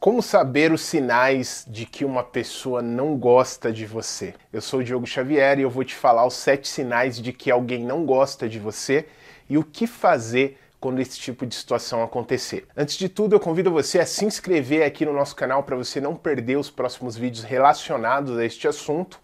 Como saber os sinais de que uma pessoa não gosta de você? Eu sou o Diogo Xavier e eu vou te falar os sete sinais de que alguém não gosta de você e o que fazer quando esse tipo de situação acontecer. Antes de tudo, eu convido você a se inscrever aqui no nosso canal para você não perder os próximos vídeos relacionados a este assunto.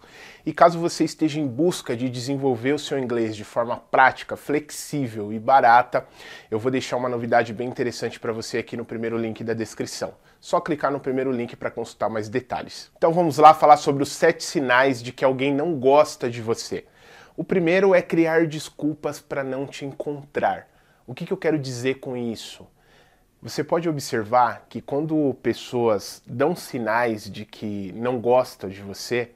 E caso você esteja em busca de desenvolver o seu inglês de forma prática, flexível e barata, eu vou deixar uma novidade bem interessante para você aqui no primeiro link da descrição. Só clicar no primeiro link para consultar mais detalhes. Então vamos lá falar sobre os sete sinais de que alguém não gosta de você. O primeiro é criar desculpas para não te encontrar. O que, que eu quero dizer com isso? Você pode observar que quando pessoas dão sinais de que não gostam de você,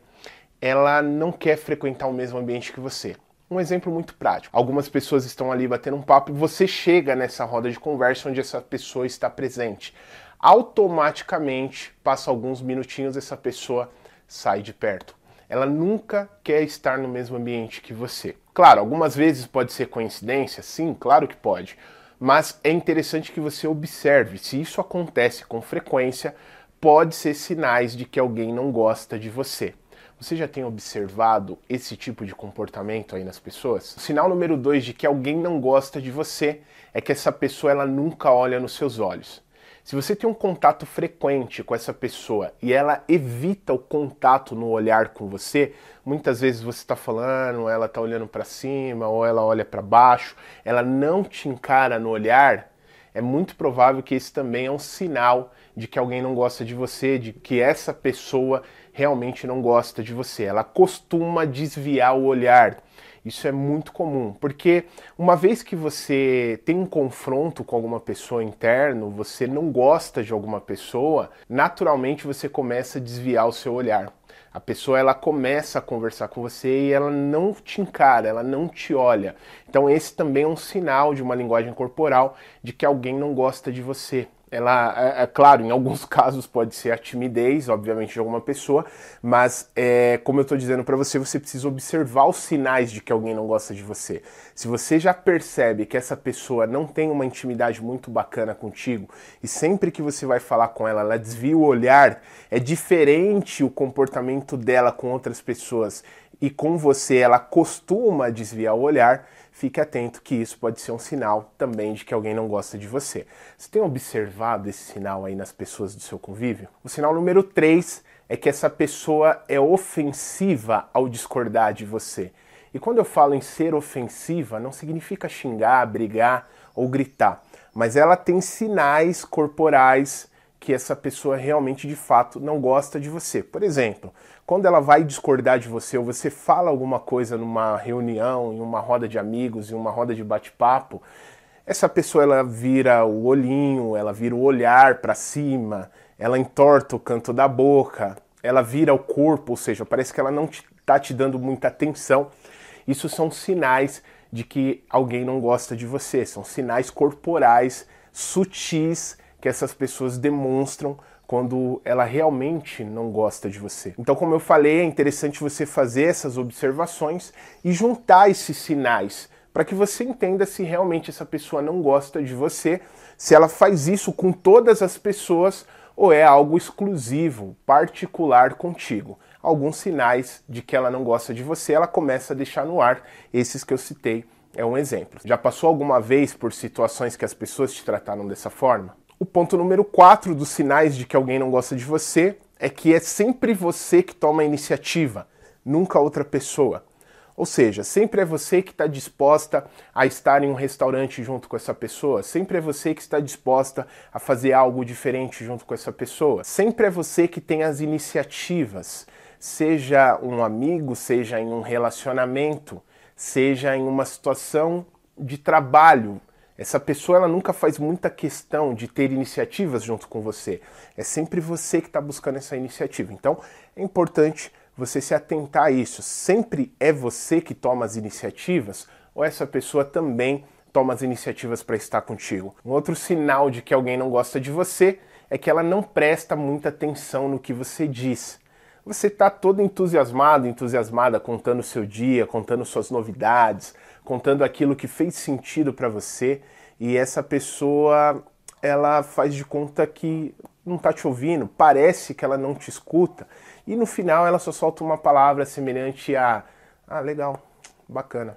ela não quer frequentar o mesmo ambiente que você. Um exemplo muito prático. Algumas pessoas estão ali batendo um papo e você chega nessa roda de conversa onde essa pessoa está presente. Automaticamente, passa alguns minutinhos, essa pessoa sai de perto. Ela nunca quer estar no mesmo ambiente que você. Claro, algumas vezes pode ser coincidência, sim, claro que pode. Mas é interessante que você observe. Se isso acontece com frequência, pode ser sinais de que alguém não gosta de você. Você já tem observado esse tipo de comportamento aí nas pessoas? O sinal número dois de que alguém não gosta de você é que essa pessoa ela nunca olha nos seus olhos. Se você tem um contato frequente com essa pessoa e ela evita o contato no olhar com você, muitas vezes você está falando, ela está olhando para cima ou ela olha para baixo, ela não te encara no olhar, é muito provável que esse também é um sinal de que alguém não gosta de você, de que essa pessoa realmente não gosta de você. Ela costuma desviar o olhar. Isso é muito comum, porque uma vez que você tem um confronto com alguma pessoa interno, você não gosta de alguma pessoa, naturalmente você começa a desviar o seu olhar. A pessoa ela começa a conversar com você e ela não te encara, ela não te olha. Então esse também é um sinal de uma linguagem corporal de que alguém não gosta de você ela, é, é, claro, em alguns casos pode ser a timidez, obviamente, de alguma pessoa, mas é, como eu estou dizendo para você, você precisa observar os sinais de que alguém não gosta de você. Se você já percebe que essa pessoa não tem uma intimidade muito bacana contigo e sempre que você vai falar com ela, ela desvia o olhar, é diferente o comportamento dela com outras pessoas e com você ela costuma desviar o olhar, fique atento que isso pode ser um sinal também de que alguém não gosta de você. Você tem observado esse sinal aí nas pessoas do seu convívio? O sinal número 3 é que essa pessoa é ofensiva ao discordar de você. E quando eu falo em ser ofensiva, não significa xingar, brigar ou gritar, mas ela tem sinais corporais que essa pessoa realmente de fato não gosta de você. Por exemplo, quando ela vai discordar de você ou você fala alguma coisa numa reunião, em uma roda de amigos, em uma roda de bate-papo, essa pessoa ela vira o olhinho, ela vira o olhar para cima, ela entorta o canto da boca, ela vira o corpo, ou seja, parece que ela não está te, te dando muita atenção. Isso são sinais de que alguém não gosta de você, são sinais corporais sutis que essas pessoas demonstram quando ela realmente não gosta de você. Então, como eu falei, é interessante você fazer essas observações e juntar esses sinais para que você entenda se realmente essa pessoa não gosta de você, se ela faz isso com todas as pessoas ou é algo exclusivo, particular contigo. Alguns sinais de que ela não gosta de você, ela começa a deixar no ar, esses que eu citei é um exemplo. Já passou alguma vez por situações que as pessoas te trataram dessa forma? O ponto número 4 dos sinais de que alguém não gosta de você é que é sempre você que toma a iniciativa, nunca outra pessoa. Ou seja, sempre é você que está disposta a estar em um restaurante junto com essa pessoa, sempre é você que está disposta a fazer algo diferente junto com essa pessoa, sempre é você que tem as iniciativas, seja um amigo, seja em um relacionamento, seja em uma situação de trabalho, essa pessoa ela nunca faz muita questão de ter iniciativas junto com você. É sempre você que está buscando essa iniciativa. Então é importante você se atentar a isso. Sempre é você que toma as iniciativas ou essa pessoa também toma as iniciativas para estar contigo. Um outro sinal de que alguém não gosta de você é que ela não presta muita atenção no que você diz. Você está todo entusiasmado, entusiasmada, contando o seu dia, contando suas novidades, contando aquilo que fez sentido para você, e essa pessoa ela faz de conta que não tá te ouvindo, parece que ela não te escuta, e no final ela só solta uma palavra semelhante a ah, legal, bacana,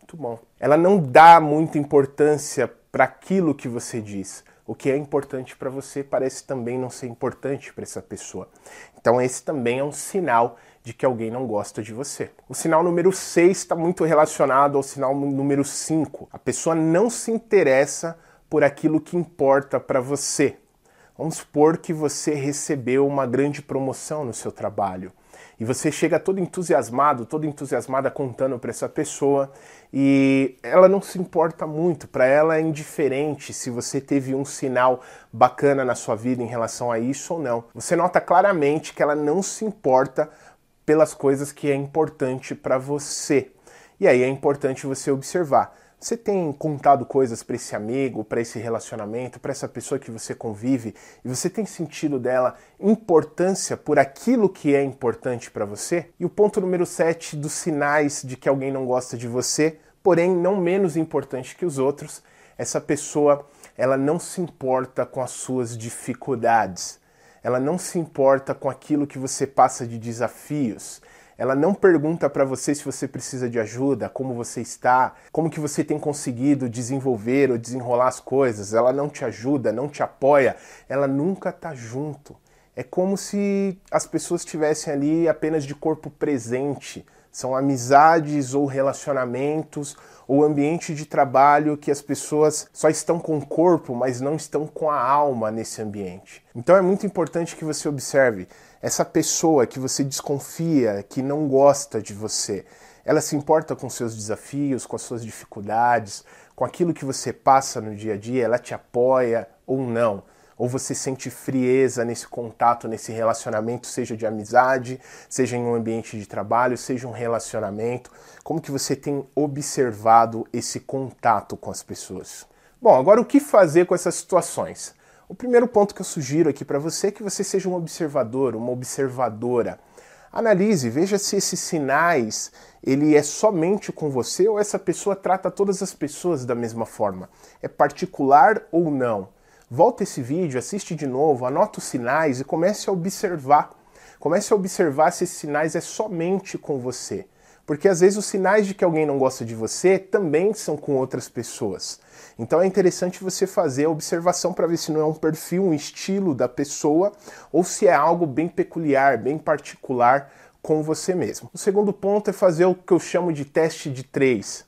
muito bom. Ela não dá muita importância para aquilo que você diz. O que é importante para você parece também não ser importante para essa pessoa. Então, esse também é um sinal de que alguém não gosta de você. O sinal número 6 está muito relacionado ao sinal número 5. A pessoa não se interessa por aquilo que importa para você. Vamos supor que você recebeu uma grande promoção no seu trabalho e você chega todo entusiasmado, todo entusiasmada contando para essa pessoa e ela não se importa muito, para ela é indiferente se você teve um sinal bacana na sua vida em relação a isso ou não. Você nota claramente que ela não se importa pelas coisas que é importante para você. E aí é importante você observar você tem contado coisas para esse amigo, para esse relacionamento, para essa pessoa que você convive e você tem sentido dela importância por aquilo que é importante para você? E o ponto número 7 dos sinais de que alguém não gosta de você, porém não menos importante que os outros, essa pessoa, ela não se importa com as suas dificuldades. Ela não se importa com aquilo que você passa de desafios ela não pergunta para você se você precisa de ajuda, como você está, como que você tem conseguido desenvolver ou desenrolar as coisas. Ela não te ajuda, não te apoia, ela nunca tá junto. É como se as pessoas estivessem ali apenas de corpo presente. São amizades ou relacionamentos ou ambiente de trabalho que as pessoas só estão com o corpo, mas não estão com a alma nesse ambiente. Então é muito importante que você observe essa pessoa que você desconfia, que não gosta de você, ela se importa com seus desafios, com as suas dificuldades, com aquilo que você passa no dia a dia, ela te apoia ou não? Ou você sente frieza nesse contato, nesse relacionamento, seja de amizade, seja em um ambiente de trabalho, seja um relacionamento? Como que você tem observado esse contato com as pessoas? Bom, agora o que fazer com essas situações? O primeiro ponto que eu sugiro aqui para você é que você seja um observador, uma observadora. Analise, veja se esses sinais ele é somente com você ou essa pessoa trata todas as pessoas da mesma forma. É particular ou não. Volta esse vídeo, assiste de novo, anota os sinais e comece a observar. Comece a observar se esses sinais é somente com você. Porque às vezes os sinais de que alguém não gosta de você também são com outras pessoas. Então é interessante você fazer a observação para ver se não é um perfil, um estilo da pessoa ou se é algo bem peculiar, bem particular com você mesmo. O segundo ponto é fazer o que eu chamo de teste de três.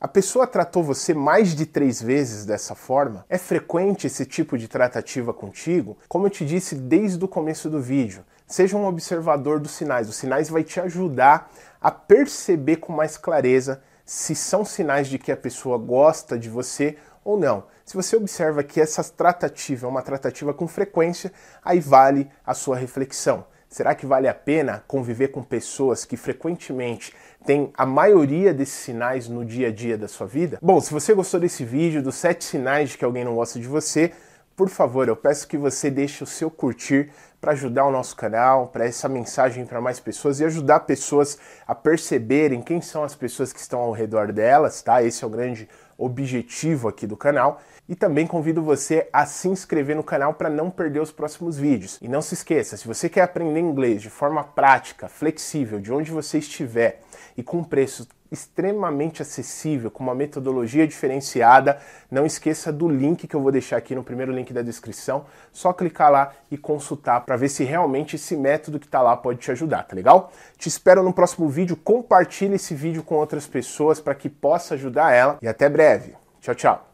A pessoa tratou você mais de três vezes dessa forma? É frequente esse tipo de tratativa contigo? Como eu te disse desde o começo do vídeo, seja um observador dos sinais. Os sinais vai te ajudar a perceber com mais clareza se são sinais de que a pessoa gosta de você ou não. Se você observa que essa tratativa é uma tratativa com frequência, aí vale a sua reflexão. Será que vale a pena conviver com pessoas que frequentemente têm a maioria desses sinais no dia a dia da sua vida? Bom, se você gostou desse vídeo, dos sete sinais de que alguém não gosta de você, por favor, eu peço que você deixe o seu curtir para ajudar o nosso canal, para essa mensagem para mais pessoas e ajudar pessoas a perceberem quem são as pessoas que estão ao redor delas, tá? Esse é o grande objetivo aqui do canal. E também convido você a se inscrever no canal para não perder os próximos vídeos. E não se esqueça, se você quer aprender inglês de forma prática, flexível, de onde você estiver e com preço extremamente acessível, com uma metodologia diferenciada. Não esqueça do link que eu vou deixar aqui no primeiro link da descrição. Só clicar lá e consultar para ver se realmente esse método que está lá pode te ajudar, tá legal? Te espero no próximo vídeo. Compartilhe esse vídeo com outras pessoas para que possa ajudar ela. E até breve. Tchau, tchau.